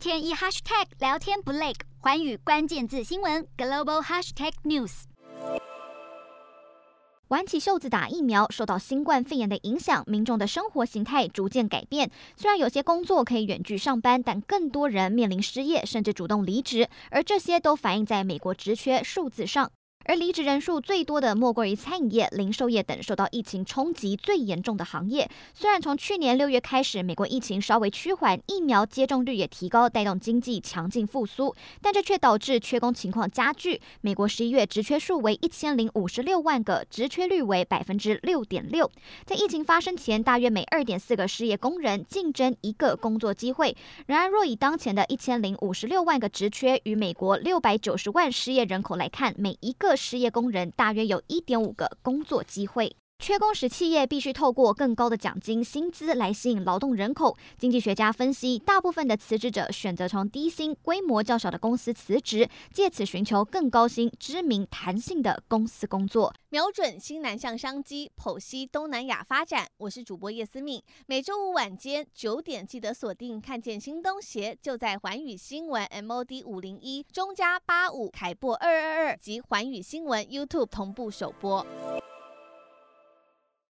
天一 hashtag 聊天不累，环宇关键字新闻 global hashtag news。挽起袖子打疫苗，受到新冠肺炎的影响，民众的生活形态逐渐改变。虽然有些工作可以远距上班，但更多人面临失业，甚至主动离职，而这些都反映在美国职缺数字上。而离职人数最多的莫过于餐饮业、零售业等受到疫情冲击最严重的行业。虽然从去年六月开始，美国疫情稍微趋缓，疫苗接种率也提高，带动经济强劲复苏，但这却导致缺工情况加剧。美国十一月职缺数为一千零五十六万个，职缺率为百分之六点六。在疫情发生前，大约每二点四个失业工人竞争一个工作机会。然而，若以当前的一千零五十六万个职缺与美国六百九十万失业人口来看，每一个失业工人大约有一点五个工作机会，缺工时企业必须透过更高的奖金、薪资来吸引劳动人口。经济学家分析，大部分的辞职者选择从低薪、规模较小的公司辞职，借此寻求更高薪、知名、弹性的公司工作。瞄准新南向商机，剖析东南亚发展。我是主播叶思敏，每周五晚间九点记得锁定。看见新东协就在环宇新闻 MOD 五零一中加八五凯播二二二及环宇新闻 YouTube 同步首播。